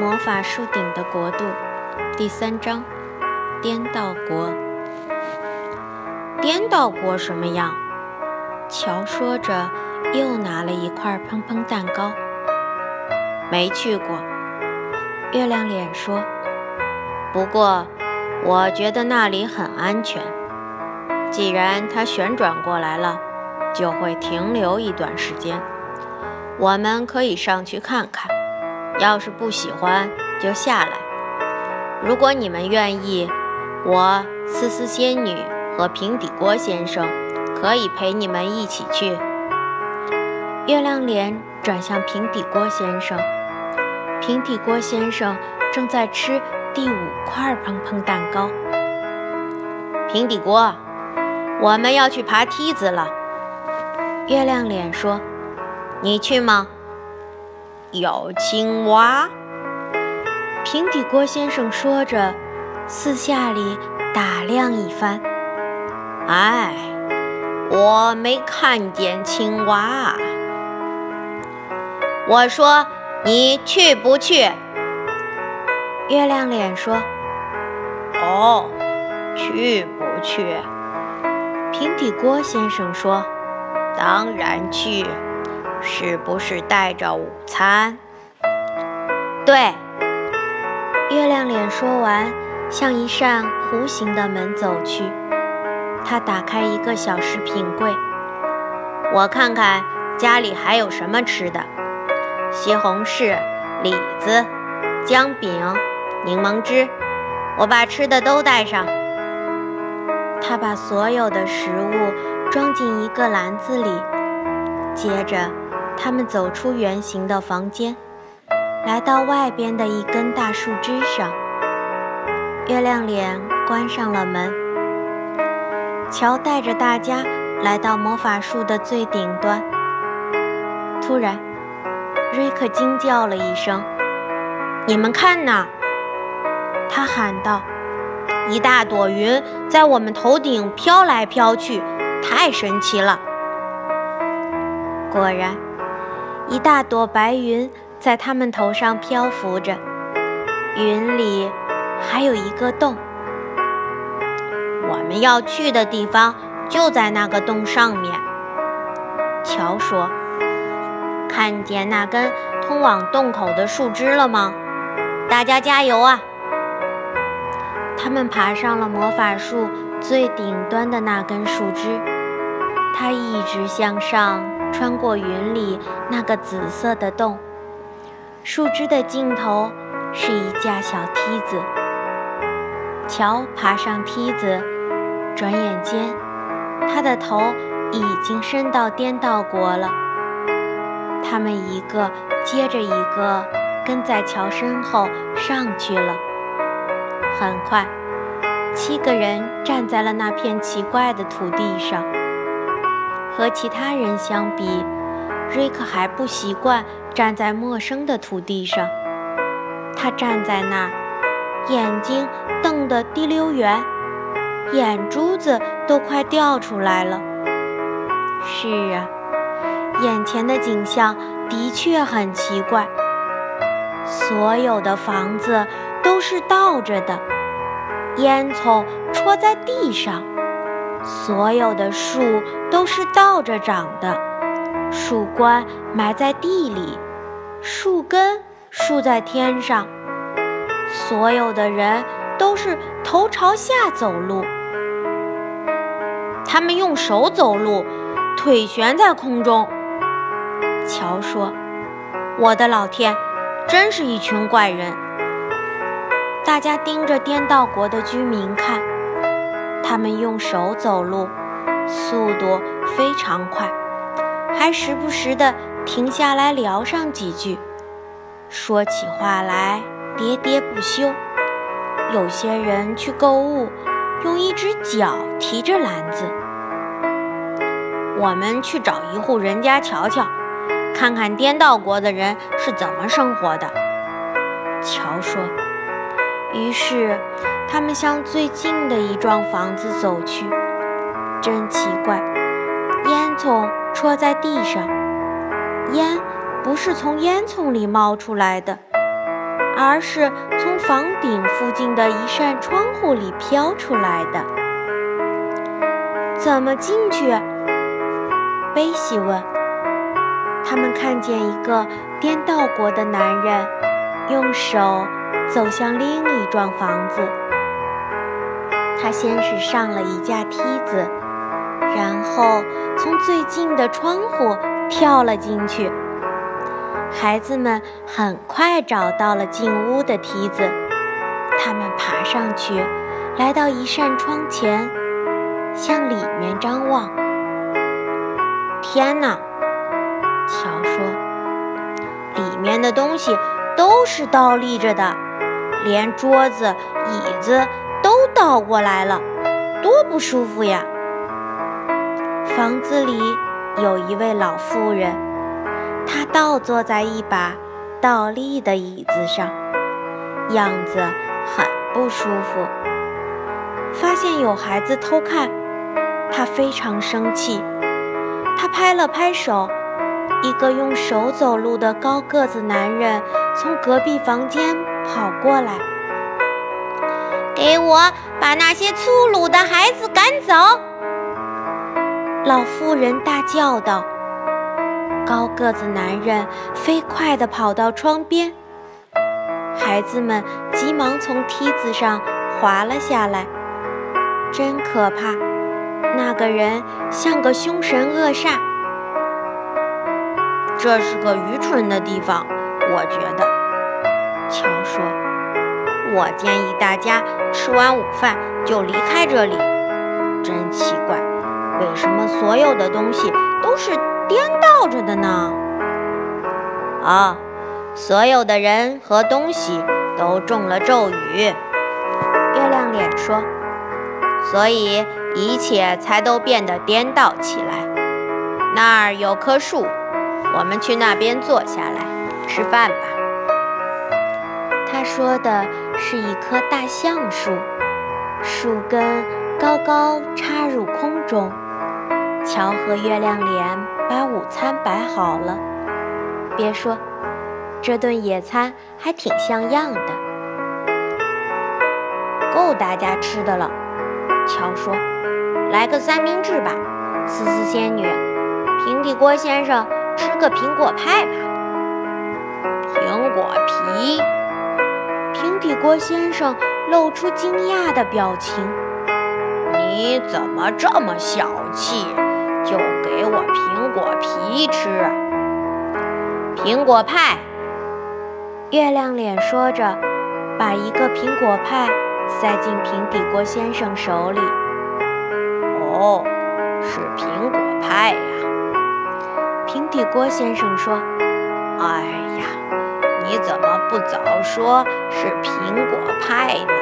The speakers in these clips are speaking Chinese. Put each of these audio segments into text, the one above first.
魔法树顶的国度，第三章：颠倒国。颠倒国什么样？乔说着，又拿了一块砰砰蛋糕。没去过。月亮脸说：“不过，我觉得那里很安全。既然它旋转过来了，就会停留一段时间。我们可以上去看看。”要是不喜欢，就下来。如果你们愿意，我思思仙女和平底锅先生可以陪你们一起去。月亮脸转向平底锅先生，平底锅先生正在吃第五块砰砰蛋糕。平底锅，我们要去爬梯子了。月亮脸说：“你去吗？”有青蛙，平底锅先生说着，四下里打量一番。哎，我没看见青蛙。我说，你去不去？月亮脸说：“哦，去不去？”平底锅先生说：“当然去。”是不是带着午餐？对，月亮脸说完，向一扇弧形的门走去。他打开一个小食品柜，我看看家里还有什么吃的：西红柿、李子、姜饼、柠檬汁。我把吃的都带上。他把所有的食物装进一个篮子里，接着。他们走出圆形的房间，来到外边的一根大树枝上。月亮脸关上了门。乔带着大家来到魔法树的最顶端。突然，瑞克惊叫了一声：“你们看呐！”他喊道：“一大朵云在我们头顶飘来飘去，太神奇了！”果然。一大朵白云在他们头上漂浮着，云里还有一个洞。我们要去的地方就在那个洞上面。乔说：“看见那根通往洞口的树枝了吗？大家加油啊！”他们爬上了魔法树最顶端的那根树枝，它一直向上。穿过云里那个紫色的洞，树枝的尽头是一架小梯子。乔爬上梯子，转眼间，他的头已经伸到颠倒国了。他们一个接着一个跟在乔身后上去了。很快，七个人站在了那片奇怪的土地上。和其他人相比，瑞克还不习惯站在陌生的土地上。他站在那儿，眼睛瞪得滴溜圆，眼珠子都快掉出来了。是啊，眼前的景象的确很奇怪。所有的房子都是倒着的，烟囱戳在地上。所有的树都是倒着长的，树冠埋在地里，树根竖在天上。所有的人都是头朝下走路，他们用手走路，腿悬在空中。乔说：“我的老天，真是一群怪人！”大家盯着颠倒国的居民看。他们用手走路，速度非常快，还时不时地停下来聊上几句，说起话来喋喋不休。有些人去购物，用一只脚提着篮子。我们去找一户人家瞧瞧，看看颠倒国的人是怎么生活的。乔说。于是。他们向最近的一幢房子走去，真奇怪，烟囱戳在地上，烟不是从烟囱里冒出来的，而是从房顶附近的一扇窗户里飘出来的。怎么进去？贝西问。他们看见一个颠倒过的男人，用手走向另一幢房子。他先是上了一架梯子，然后从最近的窗户跳了进去。孩子们很快找到了进屋的梯子，他们爬上去，来到一扇窗前，向里面张望。天哪！乔说：“里面的东西都是倒立着的，连桌子、椅子倒过来了，多不舒服呀！”房子里有一位老妇人，她倒坐在一把倒立的椅子上，样子很不舒服。发现有孩子偷看，她非常生气，她拍了拍手。一个用手走路的高个子男人从隔壁房间跑过来，给我把那些粗鲁的孩子赶走！老妇人大叫道。高个子男人飞快地跑到窗边，孩子们急忙从梯子上滑了下来。真可怕！那个人像个凶神恶煞。这是个愚蠢的地方，我觉得。乔说：“我建议大家吃完午饭就离开这里。真奇怪，为什么所有的东西都是颠倒着的呢？”啊，所有的人和东西都中了咒语。月亮脸说：“所以一切才都变得颠倒起来。那儿有棵树。”我们去那边坐下来吃饭吧。他说的是一棵大橡树，树根高高插入空中。乔和月亮脸把午餐摆好了。别说，这顿野餐还挺像样的，够大家吃的了。乔说：“来个三明治吧，思思仙女，平底锅先生。”吃个苹果派吧。苹果皮。平底锅先生露出惊讶的表情。你怎么这么小气？就给我苹果皮吃。苹果派。月亮脸说着，把一个苹果派塞进平底锅先生手里。哦，是苹果派呀。平底锅先生说：“哎呀，你怎么不早说是苹果派呢？”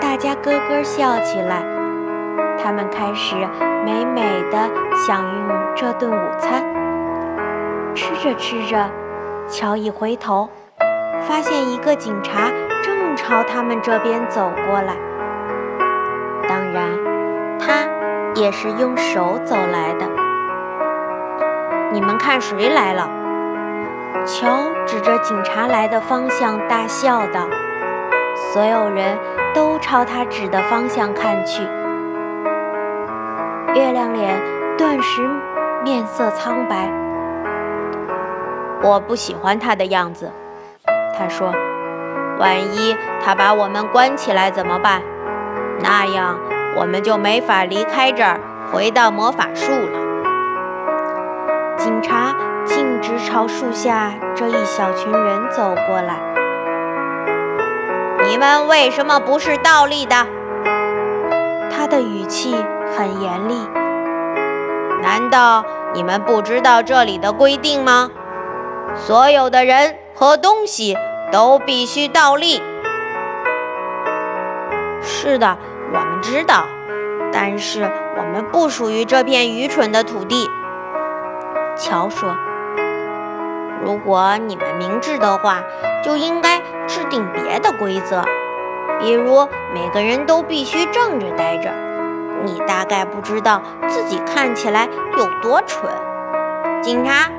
大家咯咯笑起来。他们开始美美的享用这顿午餐。吃着吃着，乔一回头，发现一个警察正朝他们这边走过来。当然，他也是用手走来的。你们看谁来了？乔指着警察来的方向大笑道：“所有人都朝他指的方向看去。”月亮脸顿时面色苍白。我不喜欢他的样子，他说：“万一他把我们关起来怎么办？那样我们就没法离开这儿，回到魔法树了。”警察径直朝树下这一小群人走过来。你们为什么不是倒立的？他的语气很严厉。难道你们不知道这里的规定吗？所有的人和东西都必须倒立。是的，我们知道，但是我们不属于这片愚蠢的土地。乔说：“如果你们明智的话，就应该制定别的规则，比如每个人都必须正着待着。你大概不知道自己看起来有多蠢。警察，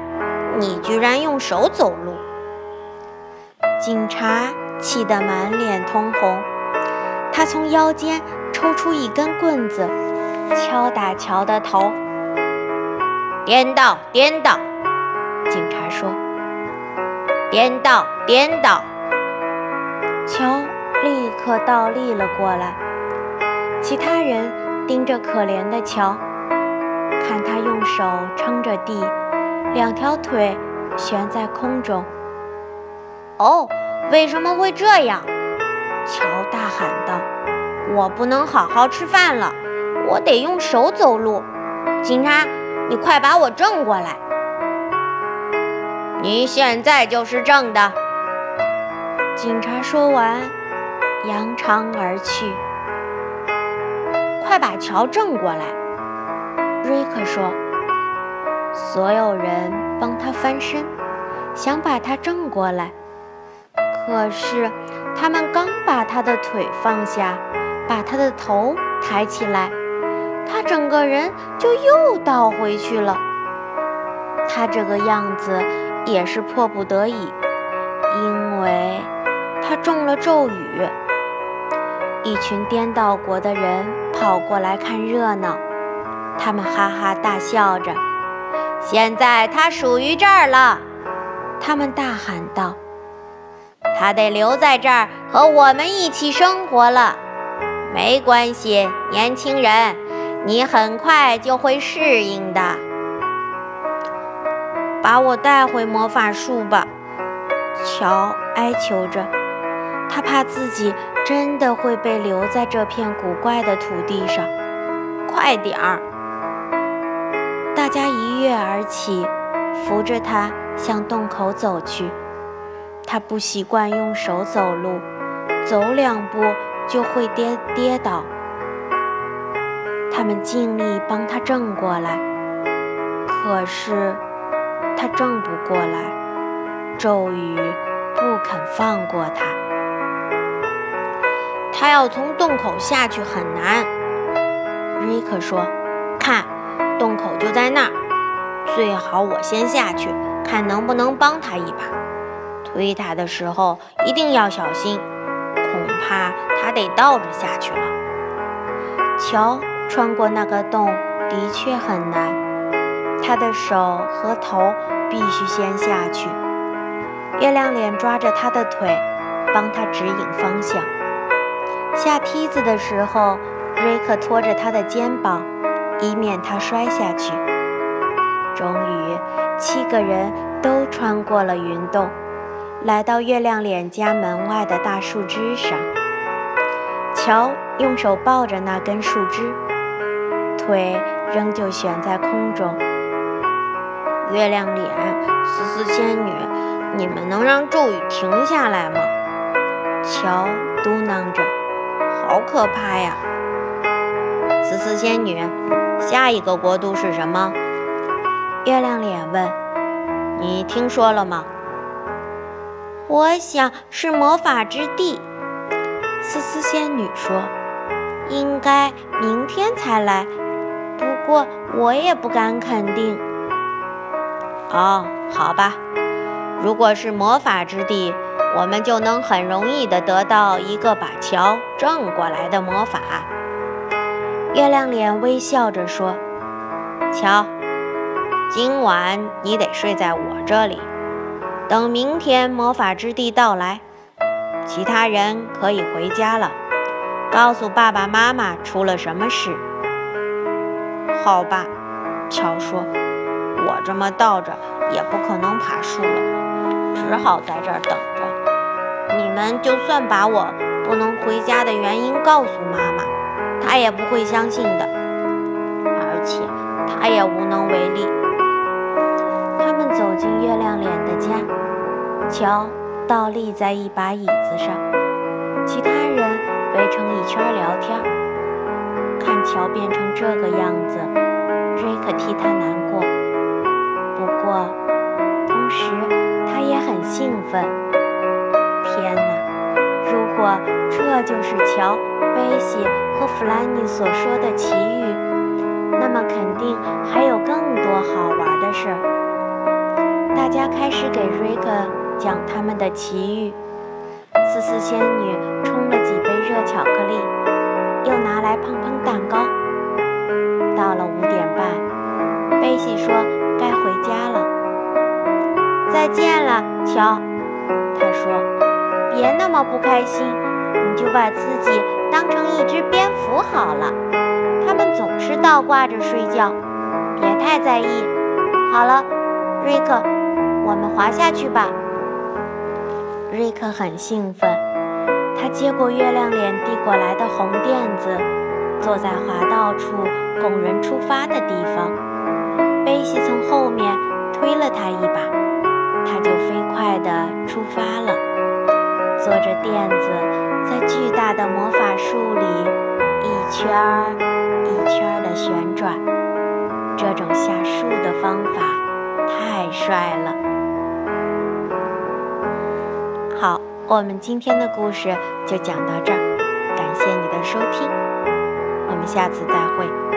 你居然用手走路！”警察气得满脸通红，他从腰间抽出一根棍子，敲打乔的头。颠倒，颠倒！警察说：“颠倒，颠倒！”乔立刻倒立了过来。其他人盯着可怜的乔，看他用手撑着地，两条腿悬在空中。哦，为什么会这样？乔大喊道：“我不能好好吃饭了，我得用手走路。”警察，你快把我正过来！你现在就是正的。警察说完，扬长而去。快把桥正过来！瑞克说。所有人帮他翻身，想把他正过来。可是，他们刚把他的腿放下，把他的头抬起来，他整个人就又倒回去了。他这个样子也是迫不得已，因为他中了咒语。一群颠倒国的人跑过来看热闹，他们哈哈大笑着。现在他属于这儿了，他们大喊道。他得留在这儿和我们一起生活了。没关系，年轻人，你很快就会适应的。把我带回魔法树吧，乔哀求着。他怕自己真的会被留在这片古怪的土地上。快点儿！大家一跃而起，扶着他向洞口走去。他不习惯用手走路，走两步就会跌跌倒。他们尽力帮他正过来，可是他正不过来，咒语不肯放过他。他要从洞口下去很难，瑞克说：“看，洞口就在那儿，最好我先下去，看能不能帮他一把。”推他的时候一定要小心，恐怕他得倒着下去了。瞧，穿过那个洞的确很难，他的手和头必须先下去。月亮脸抓着他的腿，帮他指引方向。下梯子的时候，瑞克拖着他的肩膀，以免他摔下去。终于，七个人都穿过了云洞。来到月亮脸家门外的大树枝上，乔用手抱着那根树枝，腿仍旧悬在空中。月亮脸，思思仙女，你们能让咒语停下来吗？乔嘟囔着：“好可怕呀！”思思仙女，下一个国度是什么？月亮脸问：“你听说了吗？”我想是魔法之地，思思仙女说：“应该明天才来，不过我也不敢肯定。”哦，好吧，如果是魔法之地，我们就能很容易地得到一个把桥正过来的魔法。月亮脸微笑着说：“瞧，今晚你得睡在我这里。”等明天魔法之地到来，其他人可以回家了。告诉爸爸妈妈出了什么事。好吧，乔说：“我这么倒着也不可能爬树了，只好在这儿等着。你们就算把我不能回家的原因告诉妈妈，她也不会相信的，而且她也无能为力。”他们走进月亮脸的家，乔倒立在一把椅子上，其他人围成一圈聊天。看乔变成这个样子，瑞克替他难过，天哪！如果这就是乔、贝西和弗兰尼所说的奇遇，那么肯定还有更多好玩的事儿。大家开始给瑞克讲他们的奇遇，思思仙女冲了几杯热巧克力，又拿来碰碰蛋糕。到了五点半，贝西说该回家了。再见了，乔。他说：“别那么不开心，你就把自己当成一只蝙蝠好了。它们总是倒挂着睡觉，别太在意。好了，瑞克，我们滑下去吧。”瑞克很兴奋，他接过月亮脸递过来的红垫子，坐在滑道处供人出发的地方。贝西从后面推了他一把，他就飞快地出发了。坐着垫子在巨大的魔法树里一圈儿一圈儿的旋转，这种下树的方法太帅了。好，我们今天的故事就讲到这儿，感谢你的收听，我们下次再会。